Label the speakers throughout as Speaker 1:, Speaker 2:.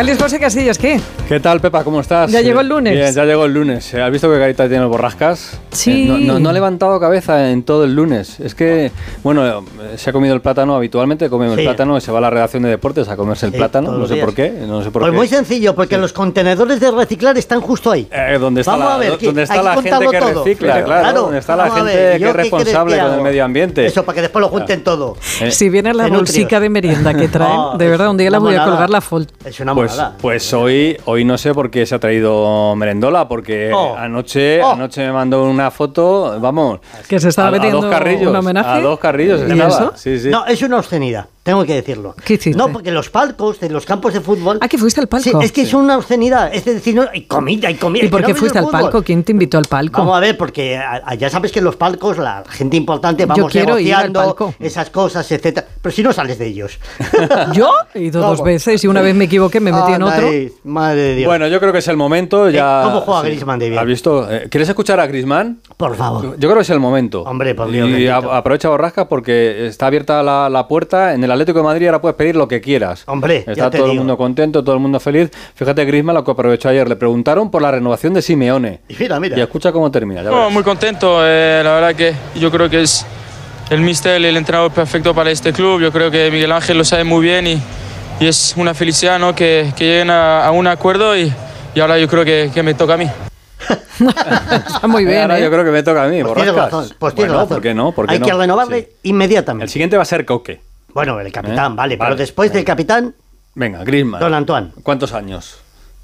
Speaker 1: Feliz José Casillas, ¿qué?
Speaker 2: ¿Qué tal, Pepa? ¿Cómo estás?
Speaker 1: ¿Ya llegó el lunes?
Speaker 2: Bien, ya llegó el lunes. ¿Has visto que Carita tiene borrascas?
Speaker 1: Sí.
Speaker 2: Eh, no, no, ha levantado cabeza en todo el lunes. Es que, bueno, eh, se ha comido el plátano habitualmente, come
Speaker 3: Sí.
Speaker 2: el plátano y se va a la redacción de deportes a comerse el
Speaker 3: Sí,
Speaker 2: plátano. No sé
Speaker 3: días.
Speaker 2: por qué. No sé por
Speaker 3: Pues
Speaker 2: qué.
Speaker 3: muy sencillo, porque los contenedores de reciclar están justo ahí.
Speaker 2: Eh, ¿Dónde está
Speaker 3: Vamos
Speaker 2: la,
Speaker 3: a ver, que
Speaker 2: dónde está la gente que
Speaker 3: todo.
Speaker 2: recicla?
Speaker 3: Pero,
Speaker 2: claro, ¿dónde está la
Speaker 3: vamos a
Speaker 2: gente
Speaker 3: ver,
Speaker 2: que
Speaker 3: ¿yo
Speaker 2: es responsable con el medio ambiente?
Speaker 3: Eso, para que después lo junten todo.
Speaker 2: Eh,
Speaker 1: Si viene la bolsica de merienda que traen,
Speaker 3: No,
Speaker 1: de verdad, un día la voy a colgar la foto.
Speaker 3: Es una
Speaker 2: Pues,
Speaker 3: monada.
Speaker 2: pues hoy, hoy no sé por qué se ha traído merendola, porque
Speaker 3: Oh.
Speaker 2: anoche,
Speaker 3: Oh.
Speaker 2: anoche me mandó una foto, vamos,
Speaker 1: Que se estaba
Speaker 2: a, a
Speaker 1: metiendo
Speaker 2: dos carrillos,
Speaker 1: un homenaje.
Speaker 2: a dos carrillos
Speaker 1: ¿Y
Speaker 2: estaba.
Speaker 1: eso?
Speaker 2: Sí, sí.
Speaker 3: No, es una obscenidad, tengo que decirlo.
Speaker 1: ¿Qué hiciste?
Speaker 3: No, porque los palcos de los campos de fútbol.
Speaker 1: Ah, que fuiste al palco.
Speaker 3: Sí, es que es una obscenidad. Es decir, no, hay comida, hay comida.
Speaker 1: ¿Y por qué
Speaker 3: no
Speaker 1: fuiste al
Speaker 3: fútbol.
Speaker 1: palco? ¿Quién te invitó al palco?
Speaker 3: Vamos a ver, porque a- a- ya sabes que en los palcos la gente importante vamos
Speaker 1: quiero ir al
Speaker 3: negociando
Speaker 1: palco.
Speaker 3: esas cosas, etcétera. Pero si no sales de ellos.
Speaker 1: ¿Yo? He ido dos veces y una vez me equivoqué, me metí en otro.
Speaker 3: Madre de Dios.
Speaker 2: Bueno, yo creo que es el momento ya.
Speaker 3: Eh, ¿cómo juega Griezmann de bien?
Speaker 2: ¿Has visto? Eh, ¿Quieres escuchar a Griezmann?
Speaker 3: por favor.
Speaker 2: Yo creo que es el momento.
Speaker 3: Hombre, por Dios,
Speaker 2: Y aprovecha Borrasca porque está abierta la, la puerta. En el Atlético de Madrid ahora puedes pedir lo que quieras.
Speaker 3: Hombre,
Speaker 2: Está
Speaker 3: ya te
Speaker 2: todo el
Speaker 3: digo.
Speaker 2: mundo contento, todo el mundo feliz. Fíjate Griezmann lo que aprovechó ayer. Le preguntaron por la renovación de Simeone.
Speaker 3: Y mira, mira.
Speaker 2: Y escucha cómo termina. ya
Speaker 4: No, muy contento, eh, la verdad que yo creo que es el míster, el entrenador perfecto para este club. Yo creo que Miguel Ángel lo sabe muy bien y, y es una felicidad ¿no? que, que lleguen a, a un acuerdo y, y ahora yo creo que, que me toca a mí.
Speaker 1: Está muy bien,
Speaker 2: Ahora
Speaker 1: ¿eh?
Speaker 2: yo creo que me toca a mí.
Speaker 3: Pues razón. Pues tienes
Speaker 2: Bueno,
Speaker 3: razón.
Speaker 2: ¿Por qué no? ¿Por qué
Speaker 3: Hay
Speaker 2: no?
Speaker 3: que renovarle
Speaker 2: Sí.
Speaker 3: inmediatamente.
Speaker 2: El siguiente va a ser Coque.
Speaker 3: Bueno, el capitán,
Speaker 2: ¿Eh?
Speaker 3: vale, pero
Speaker 2: Vale,
Speaker 3: después del capitán,
Speaker 2: Venga, Griezmann.
Speaker 3: Don Antoine.
Speaker 2: ¿Cuántos años?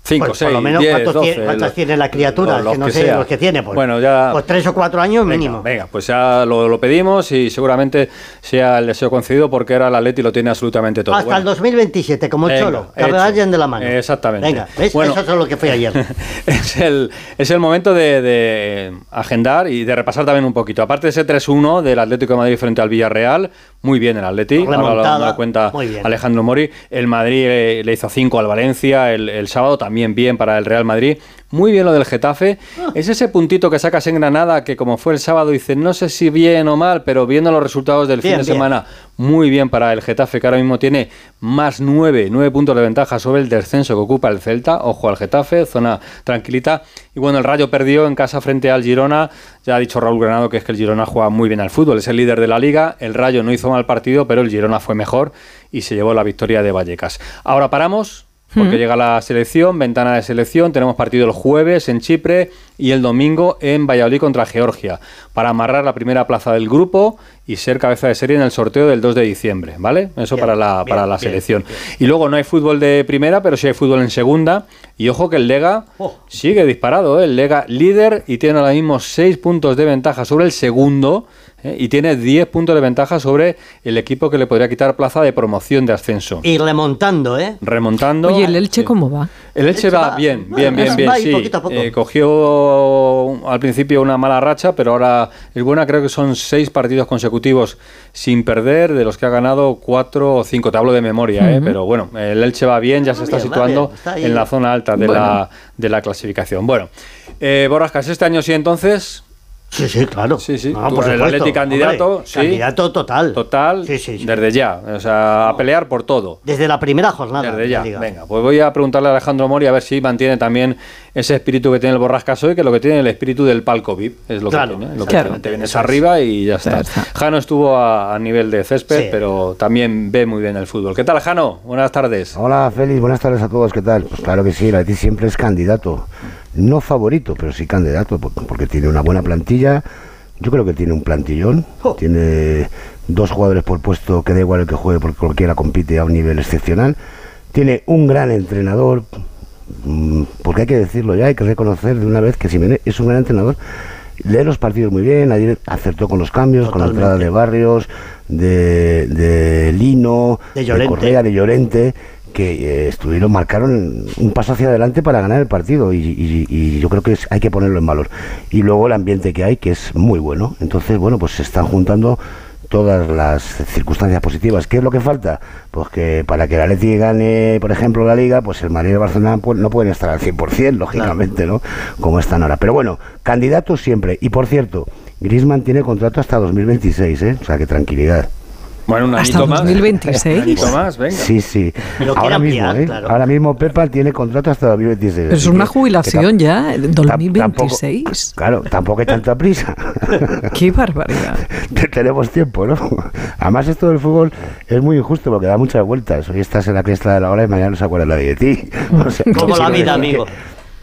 Speaker 2: Cinco,
Speaker 3: pues,
Speaker 2: seis,
Speaker 3: por lo menos cuántos, tiene, cuántos
Speaker 2: los-
Speaker 3: tiene la criatura,
Speaker 2: los
Speaker 3: que no
Speaker 2: que
Speaker 3: sé
Speaker 2: sea.
Speaker 3: los que tiene. Pues,
Speaker 2: Bueno, ya-
Speaker 3: pues tres o cuatro años
Speaker 2: Venga,
Speaker 3: mínimo.
Speaker 2: Venga, pues ya lo, lo pedimos y seguramente sea el deseo concedido porque era el Atleti y lo tiene absolutamente todo.
Speaker 3: Hasta
Speaker 2: Bueno,
Speaker 3: el 2027, como
Speaker 2: Venga,
Speaker 3: Cholo, que vayan de la mano.
Speaker 2: Exactamente.
Speaker 3: Venga, ¿ves?
Speaker 2: Bueno.
Speaker 3: Eso es lo que fue ayer.
Speaker 2: es, el, es el momento de, de agendar y de repasar también un poquito. Aparte de ese 3-1 del Atlético de Madrid frente al Villarreal, muy bien el Atleti. Ahora lo- lo, cuenta. Alejandro Mori. El Madrid le hizo 5 al Valencia el, el sábado, también bien para el Real Madrid. Muy bien lo del Getafe.
Speaker 3: Ah.
Speaker 2: Es ese puntito que sacas en Granada que como fue el sábado, dices, no sé si bien o mal, pero viendo los resultados del fin de
Speaker 3: bien.
Speaker 2: semana, muy bien para el Getafe, que ahora mismo tiene más 9, 9 puntos de ventaja sobre el descenso que ocupa el Celta. Ojo al Getafe, zona tranquilita. Y bueno, el Rayo perdió en casa frente al Girona. Ya ha dicho Raúl Granado que es que el Girona juega muy bien al fútbol, es el líder de la liga. El Rayo no hizo mal partido, pero el Girona fue mejor y se llevó la victoria de Vallecas. Ahora paramos. Porque llega la selección, ventana de selección, tenemos partido el jueves en Chipre y el domingo en Valladolid contra Georgia, para amarrar la primera plaza del grupo y ser cabeza de serie en el sorteo del 2 de diciembre, ¿vale? Eso
Speaker 3: Bien,
Speaker 2: para la,
Speaker 3: bien,
Speaker 2: para la
Speaker 3: bien,
Speaker 2: selección. Y luego no hay fútbol de primera, pero sí hay fútbol en segunda. Y ojo que el Lega
Speaker 3: Oh.
Speaker 2: sigue disparado, ¿eh? el Lega líder y tiene ahora mismo 6 puntos de ventaja sobre el segundo ¿eh? y tiene 10 puntos de ventaja sobre el equipo que le podría quitar plaza de promoción de ascenso.
Speaker 3: Y remontando, ¿eh?
Speaker 2: Remontando.
Speaker 1: Oye, ¿el Elche
Speaker 2: Sí.
Speaker 1: cómo va?
Speaker 2: El Elche
Speaker 3: Elche
Speaker 2: va
Speaker 3: va-
Speaker 2: bien, bien, bien, bien.
Speaker 3: ahí
Speaker 2: Sí,
Speaker 3: poquito a poco.
Speaker 2: Eh, cogió al principio una mala racha, pero ahora es buena. Creo que son seis partidos consecutivos sin perder, de los que ha ganado cuatro o cinco. Te hablo de memoria, eh, pero bueno, el Elche va bien, ya se está
Speaker 3: bien,
Speaker 2: situando
Speaker 3: bien, está
Speaker 2: en la zona alta de, la, de la clasificación. Bueno, eh, Borrascas, este año sí entonces.
Speaker 3: Sí, sí, claro.
Speaker 2: Sí, sí.
Speaker 3: No, por
Speaker 2: el. Atleti candidato,
Speaker 3: Hombre,
Speaker 2: sí.
Speaker 3: Candidato total.
Speaker 2: Total,
Speaker 3: Sí, sí, sí.
Speaker 2: desde ya. O sea, a pelear por todo.
Speaker 3: Desde la primera jornada.
Speaker 2: Desde ya. Venga, pues voy a preguntarle a Alejandro Mori a ver si mantiene también ese espíritu que tiene el Borrascas hoy, que lo que tiene el espíritu del palco VIP. Es lo
Speaker 3: Claro,
Speaker 2: que tiene. Lo que
Speaker 1: claro.
Speaker 2: tiene. Te vienes arriba y ya está. Jano estuvo a, a nivel de césped,
Speaker 3: Sí.
Speaker 2: pero también ve muy bien el fútbol. ¿Qué tal, Jano? Buenas tardes.
Speaker 5: Hola Félix, buenas tardes a todos, ¿qué tal? Pues claro que sí, el Atleti siempre es candidato, no favorito, pero sí candidato, por- porque tiene una buena plantilla, yo creo que tiene un plantillón,
Speaker 3: Oh.
Speaker 5: tiene dos jugadores por puesto que da igual el que juegue porque cualquiera compite a un nivel excepcional, tiene un gran entrenador, mm, porque hay que decirlo ya, hay que reconocer de una vez que Simeone es un gran entrenador, lee los partidos muy bien, ayer acertó con los cambios, con la entrada de Barrios, de, de Lino,
Speaker 3: De Llorente.
Speaker 5: Correa, de Llorente, que eh, estuvieron, marcaron un paso hacia adelante para ganar el partido y, y- y yo creo que es- hay que ponerlo en valor. Y luego el ambiente que hay, que es muy bueno. Entonces, bueno, pues se están juntando todas las circunstancias positivas. ¿Qué es lo que falta? Pues que para que el Atleti gane, por ejemplo, la Liga, pues el Madrid y el Barcelona pues, no pueden estar al 100%, lógicamente, ¿no? Como están ahora. Pero bueno, candidatos siempre. Y por cierto, Griezmann tiene contrato hasta 2026, ¿eh? O sea, que tranquilidad.
Speaker 2: Bueno, un
Speaker 1: Hasta
Speaker 2: más.
Speaker 1: 2026.
Speaker 2: Un añito más, venga.
Speaker 5: Sí, sí. Ahora mismo,
Speaker 3: ampliar,
Speaker 5: ¿eh?
Speaker 3: claro.
Speaker 5: Ahora mismo Pepa tiene contrato hasta 2026.
Speaker 1: Pero es una jubilación ya, en
Speaker 5: tam-
Speaker 1: 2026.
Speaker 5: tampoco- claro, tampoco hay tanta prisa.
Speaker 1: Qué barbaridad.
Speaker 5: Tenemos tiempo, ¿no? Además, esto del fútbol es muy injusto porque da muchas vueltas. Hoy estás en la cresta de la hora y mañana no se acuerda nadie de ti. O sea,
Speaker 3: Como la vida, amigo.
Speaker 5: que-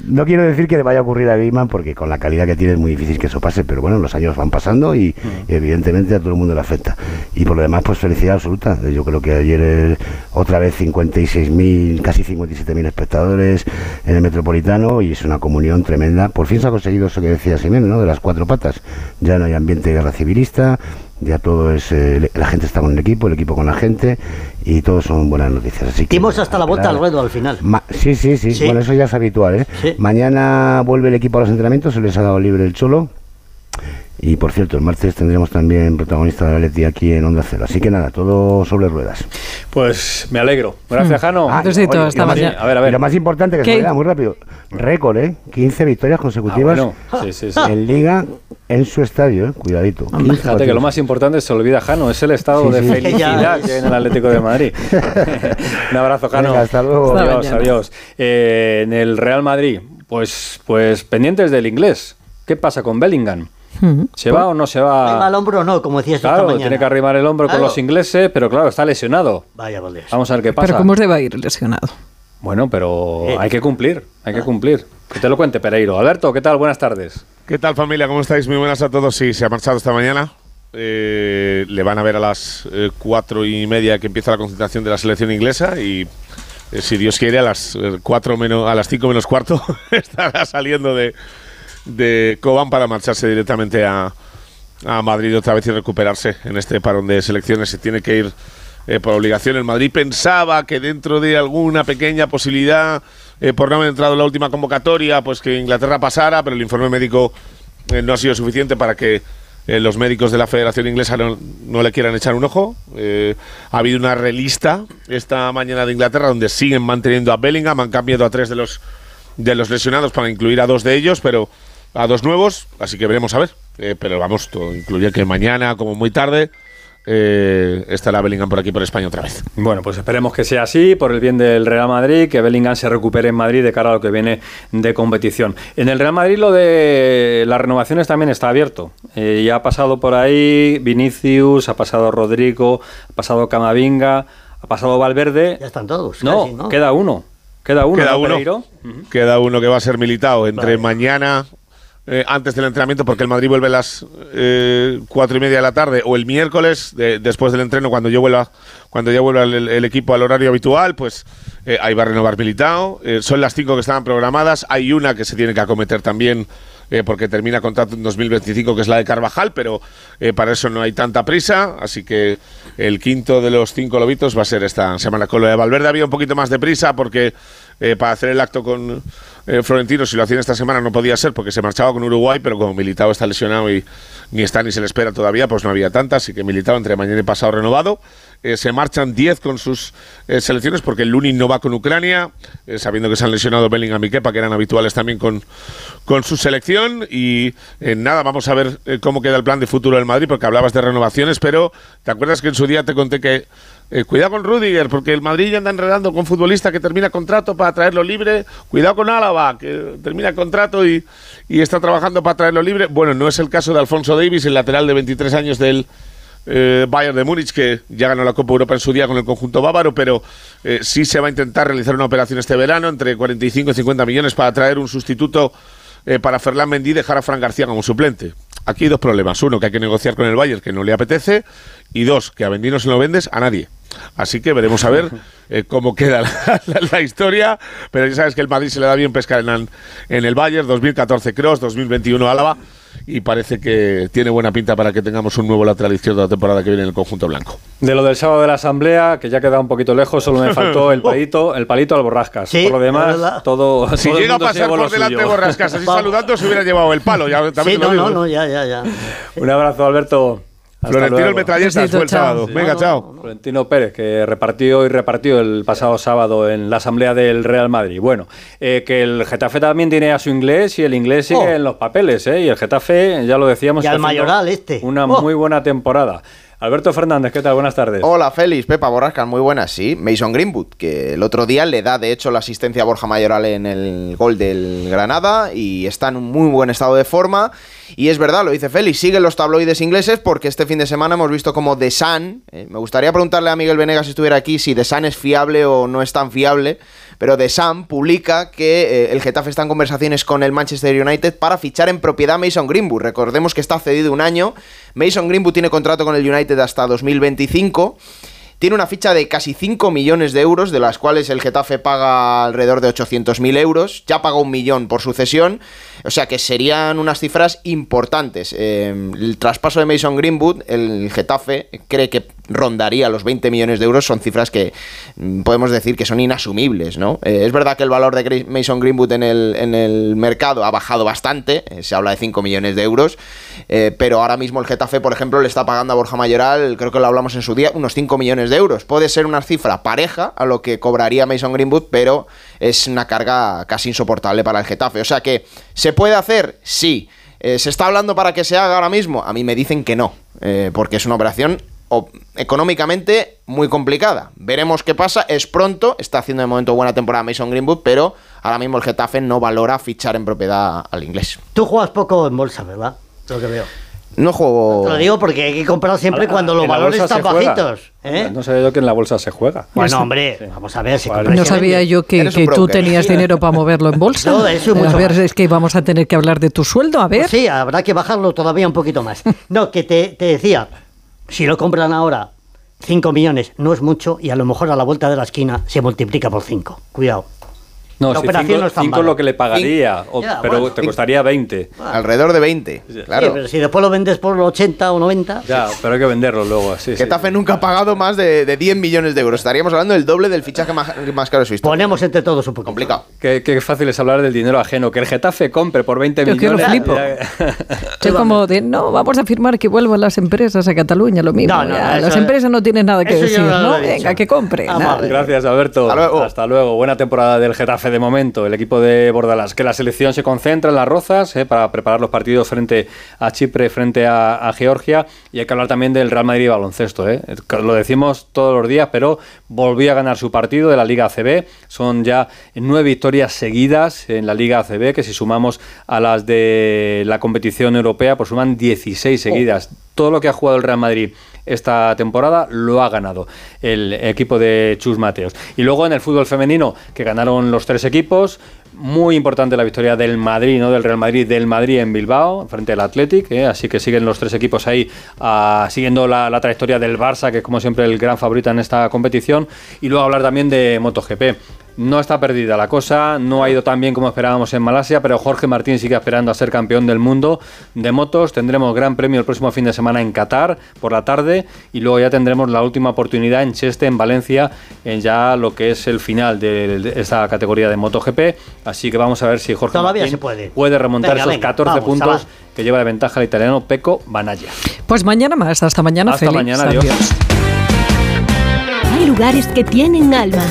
Speaker 5: no quiero decir que le vaya a ocurrir a Gaiman porque con la calidad que tiene es muy difícil que eso pase, pero bueno, los años van pasando y evidentemente a todo el mundo le afecta. Y por lo demás, pues felicidad absoluta. Yo creo que ayer eh, otra vez 56.000, casi 57.000 espectadores en el Metropolitano y es una comunión tremenda. Por fin se ha conseguido eso que decía Jiménez, ¿no? De las cuatro patas. Ya no hay ambiente de guerra civilista, ya todo es, eh, la gente está con el equipo, el equipo con la gente y todo son buenas noticias. Así que,
Speaker 3: Dimos hasta la vuelta al ruedo al final.
Speaker 5: Ma- sí, sí, sí,
Speaker 3: Sí.
Speaker 5: Bueno, eso ya es habitual, ¿eh?
Speaker 3: Sí.
Speaker 5: Mañana vuelve el equipo a los entrenamientos, se les ha dado libre el Cholo. Y por cierto, el martes tendremos también protagonista de la Leti aquí en Onda Cero. Así que nada, todo sobre ruedas.
Speaker 2: Pues me alegro. Gracias, Jano.
Speaker 1: Ah,
Speaker 5: oye,
Speaker 1: hasta
Speaker 5: lo más-.
Speaker 2: A ver, a ver.
Speaker 5: lo más importante que
Speaker 1: ¿Qué?
Speaker 5: se me da muy rápido. Récord, ¿eh? 15 victorias
Speaker 2: Ah,
Speaker 5: consecutivas
Speaker 2: bueno. Sí, sí, sí.
Speaker 5: en Liga en su estadio, ¿eh? Cuidadito. 15
Speaker 2: Fíjate que lo más importante se olvida, Jano, es el estado
Speaker 5: Sí,
Speaker 2: de felicidad que hay en el Atlético de Madrid. Un abrazo, Jano.
Speaker 5: Venga, hasta luego.
Speaker 1: Hasta
Speaker 2: Adiós,
Speaker 1: mañana.
Speaker 2: adiós. Eh, en el Real Madrid, pues, pues pendientes del inglés. ¿Qué pasa con Bellingham?
Speaker 1: Mm.
Speaker 2: ¿Se va o no se
Speaker 3: Arriba
Speaker 2: va?
Speaker 3: al hombro o no, como decías esta
Speaker 2: Claro,
Speaker 3: mañana.
Speaker 2: tiene que arrimar el hombro con los ingleses, pero claro, está lesionado.
Speaker 3: Vaya, Dios.
Speaker 2: Vamos a ver qué pasa.
Speaker 1: Pero ¿cómo se va a ir lesionado?
Speaker 2: Bueno, pero
Speaker 3: Eh.
Speaker 2: hay que cumplir, hay que cumplir. Que te lo cuente Pereiro. Alberto, ¿qué tal? Buenas tardes.
Speaker 6: ¿Qué tal familia? ¿Cómo estáis? Muy buenas a todos. Sí, se ha marchado esta mañana. Eh, le van a ver a las eh, cuatro y media que empieza la concentración de la selección inglesa y eh, si Dios quiere a las cuatro menos a las cinco menos cuarto estará saliendo de, de Cobán para marcharse directamente a, a Madrid otra vez y recuperarse en este parón de selecciones. Se tiene que ir eh, por obligación. El Madrid pensaba que dentro de alguna pequeña posibilidad, eh, por no haber entrado en la última convocatoria, pues que Inglaterra pasara, pero el informe médico eh, no ha sido suficiente para que los médicos de la Federación Inglesa no, le quieran echar un ojo. Ha habido una relista esta mañana de Inglaterra donde siguen manteniendo a Bellingham, han cambiado a tres de los de los lesionados para incluir a dos de ellos, pero a dos nuevos, así que veremos a ver. Eh, pero vamos, todo incluye que mañana, como muy tarde, eh, estará Bellingham por aquí, por España otra vez.
Speaker 2: Bueno, pues esperemos que sea así, por el bien del Real Madrid, que Bellingham se recupere en Madrid de cara a lo que viene de competición. En el Real Madrid lo de las renovaciones también está abierto. Eh, ya ha pasado por ahí Vinicius, ha pasado Rodrigo, ha pasado Camavinga, ha pasado Valverde.
Speaker 3: Ya están todos.
Speaker 2: No,
Speaker 3: casi, ¿no?
Speaker 2: queda uno. Queda uno,
Speaker 6: Queda
Speaker 2: ¿no,
Speaker 6: uno. Queda uno que va a ser militado entre
Speaker 3: Vale.
Speaker 6: mañana, eh, antes del entrenamiento, porque el Madrid vuelve a las eh, cuatro y media de la tarde, o el miércoles, de- después del entreno, cuando yo vuelva, cuando ya vuelva el, equipo al horario habitual, pues eh, ahí va a renovar militado. Eh, son las cinco que estaban programadas. Hay una que se tiene que acometer también. porque termina contrato en 2025, que es la de Carvajal, pero para eso no hay tanta prisa, así que el quinto de los cinco lobitos va a ser esta semana. Con lo de Valverde había un poquito más de prisa, porque eh, para hacer el acto con eh, Florentino, si lo hacían esta semana no podía ser, porque se marchaba con Uruguay, pero como Militao está lesionado y ni está ni se le espera todavía, pues no había tanta, así que Militao entre mañana y pasado renovado. Eh, se marchan 10 con sus eh, selecciones porque el Lunin no va con Ucrania, sabiendo que se han lesionado Bellingham y Kepa, que eran habituales también con, con su selección. Y nada, vamos a ver cómo queda el plan de futuro del Madrid, porque hablabas de renovaciones, pero ¿te acuerdas que en su día te conté que eh, cuidado con Rudiger, porque el Madrid ya anda enredando con futbolista que termina contrato para traerlo libre. Cuidado con Álava, que termina contrato y, está trabajando para traerlo libre. Bueno, no es el caso de Alfonso Davis, el lateral de 23 años del eh, Bayern de Múnich, que ya ganó la Copa Europa en su día con el conjunto bávaro, pero eh, sí se va a intentar realizar una operación este verano entre 45 y 50 millones para traer un sustituto para Ferland Mendy y dejar a Fran García como suplente. Aquí hay dos problemas. Uno, que hay que negociar con el Bayern, que no le apetece. Y dos, que a Mendy no se lo vendes a nadie. Así que veremos a ver eh, cómo queda la, la- la historia. Pero ya sabes que el Madrid se le da bien pescar en, en el Bayern. 2014 Cross, 2021 Álava. Y parece que tiene buena pinta para que tengamos un nuevo lateral izquierdo la temporada que viene en el conjunto blanco.
Speaker 2: De lo del sábado de la asamblea, que ya queda un poquito lejos, solo me faltó el palito, el palito al borrascas.
Speaker 3: Sí,
Speaker 2: por lo demás, todo.
Speaker 6: Si
Speaker 2: todo
Speaker 6: llega a pasar por delante
Speaker 2: suyo.
Speaker 6: Borrascas así saludando, se hubiera llevado el palo. Ya, también
Speaker 3: Sí,
Speaker 6: lo
Speaker 3: no,
Speaker 6: digo.
Speaker 3: no, no, ya, ya, ya.
Speaker 2: Un abrazo, Alberto.
Speaker 6: Florentino el
Speaker 1: Besito,
Speaker 6: fue el sábado.
Speaker 2: Sí.
Speaker 6: Venga,
Speaker 3: No, no,
Speaker 6: chao.
Speaker 2: Florentino Pérez, que repartió y repartió el pasado sábado en la asamblea del Real Madrid. Bueno, eh, que el Getafe también tiene a su inglés y el inglés sigue
Speaker 3: Oh.
Speaker 2: en los papeles, ¿eh? Y el Getafe, ya lo decíamos,
Speaker 3: Y al Mayoral este.
Speaker 2: Una
Speaker 3: Oh.
Speaker 2: muy buena temporada. Alberto Fernández, ¿qué tal? Buenas tardes.
Speaker 7: Hola Félix, Pepa Borrasca, muy buenas, sí. Mason Greenwood, que el otro día le da de hecho la asistencia a Borja Mayoral en el gol del Granada y está en un muy buen estado de forma. Y es verdad, lo dice Félix, siguen los tabloides ingleses porque este fin de semana hemos visto como The Sun, eh, me gustaría preguntarle a Miguel Venegas si estuviera aquí si The Sun es fiable o no es tan fiable, pero The Sun publica que eh, el Getafe está en conversaciones con el Manchester United para fichar en propiedad a Mason Greenwood. Recordemos que está cedido un año, Mason Greenwood tiene contrato con el United hasta 2025. Tiene una ficha de casi 5 millones de euros, de las cuales el Getafe paga alrededor de 800.000 euros. Ya paga un millón por su cesión. O sea que serían unas cifras importantes. Eh, el traspaso de Mason Greenwood, el Getafe cree que rondaría los 20 millones de euros. Son cifras que mm, podemos decir que son inasumibles, ¿no? Eh, es verdad que el valor de Mason Greenwood en el, en el mercado ha bajado bastante. eh, se habla de 5 millones de euros. pero ahora mismo el Getafe, por ejemplo, le está pagando a Borja Mayoral, creo que lo hablamos en su día, unos 5 millones de euros. Puede ser una cifra pareja a lo que cobraría Mason Greenwood, pero es una carga casi insoportable para el Getafe. O sea que, ¿se puede hacer? Sí. Eh, ¿Se está hablando para que se haga ahora mismo? A mí me dicen que no, eh, porque es una operación económicamente muy complicada. Veremos qué pasa. Es pronto, está haciendo de momento buena temporada Mason Greenwood, pero ahora mismo el Getafe no valora fichar en propiedad al inglés.
Speaker 3: Tú juegas poco en bolsa, ¿verdad? Lo que veo.
Speaker 7: No juego.
Speaker 3: Te lo digo porque hay que comprar siempre cuando los valores
Speaker 2: bolsa
Speaker 3: están bajitos. ¿eh?
Speaker 2: No sabía yo que en la bolsa se juega.
Speaker 3: Bueno, hombre, vamos a ver si
Speaker 2: Vale.
Speaker 1: No sabía yo que, tú tenías dinero para moverlo en bolsa.
Speaker 3: No, eso y
Speaker 1: a
Speaker 3: mucho
Speaker 1: ver,
Speaker 3: más.
Speaker 1: es que vamos a tener que hablar de tu sueldo, a ver.
Speaker 3: Pues sí, habrá que bajarlo todavía un poquito más. No, que te, te decía, si lo compran ahora 5 millones, no es mucho y a lo mejor a la vuelta de la esquina se multiplica por 5. Cuidado.
Speaker 2: No,
Speaker 3: La
Speaker 2: si
Speaker 3: operación
Speaker 2: cinco,
Speaker 3: no es tan
Speaker 2: cinco es
Speaker 3: mala.
Speaker 2: lo que le pagaría, o-
Speaker 3: Ya,
Speaker 2: pero
Speaker 3: bueno.
Speaker 2: te costaría 20.
Speaker 7: Alrededor de 20. Claro.
Speaker 3: Sí, pero si después lo vendes por 80 o 90.
Speaker 2: Ya, pero hay que venderlo luego. Sí, sí.
Speaker 7: Getafe nunca ha pagado más de, de 10 millones de euros. Estaríamos hablando del doble del fichaje más, más caro de su historia.
Speaker 3: Ponemos entre todos un poquito.
Speaker 7: Complicado.
Speaker 2: Qué, qué fácil es hablar del dinero ajeno. Que el Getafe compre por 20
Speaker 1: Yo que lo
Speaker 2: millones.
Speaker 1: flipo.
Speaker 2: ya-
Speaker 1: Es como de, no, vamos a firmar que vuelvan las empresas a Cataluña, lo mismo.
Speaker 3: No, no,
Speaker 1: ya, las empresas no tienen nada que
Speaker 3: yo
Speaker 1: decir,
Speaker 3: no.
Speaker 1: Venga, que compre.
Speaker 3: Ah.
Speaker 2: Gracias, Alberto.
Speaker 7: Hasta luego.
Speaker 2: Hasta luego. Buena temporada del Getafe de momento. El equipo de Bordalas. Que la selección se concentra en las rozas eh, para preparar los partidos frente a Chipre, frente a, a Georgia. Y hay que hablar también del Real Madrid y baloncesto. eh. Lo decimos todos los días, pero volvió a ganar su partido de la Liga ACB. Son ya nueve victorias seguidas en la Liga ACB, que si sumamos a las de la competición europea, pues suman 16 seguidas. Todo lo que ha jugado el Real Madrid esta temporada lo ha ganado el equipo de Chus Mateos. Y luego en el fútbol femenino, que ganaron los tres equipos, muy importante la victoria del Madrid, no del Real Madrid, del Madrid en Bilbao, frente al Athletic, ¿eh? así que siguen los tres equipos ahí ah, siguiendo la, la trayectoria del Barça, que es como siempre el gran favorito en esta competición, y luego hablar también de MotoGP. No está perdida la cosa, no ha ido tan bien como esperábamos en Malasia, pero Jorge Martín sigue esperando a ser campeón del mundo de motos. Tendremos gran premio el próximo fin de semana en Qatar por la tarde y luego ya tendremos la última oportunidad en Cheste, en Valencia, en ya lo que es el final de, esta categoría de MotoGP. Así que vamos a ver si Jorge
Speaker 3: Todavía
Speaker 2: Martín
Speaker 3: se puede.
Speaker 2: remontar
Speaker 3: Venga,
Speaker 2: esos
Speaker 3: venga,
Speaker 2: 14
Speaker 3: vamos,
Speaker 2: puntos que lleva de ventaja el italiano Pecco Banaya.
Speaker 1: Pues mañana más, hasta mañana,
Speaker 2: Hasta
Speaker 1: Félix.
Speaker 2: mañana, adiós.
Speaker 1: Adiós.
Speaker 8: Hay lugares que tienen alma.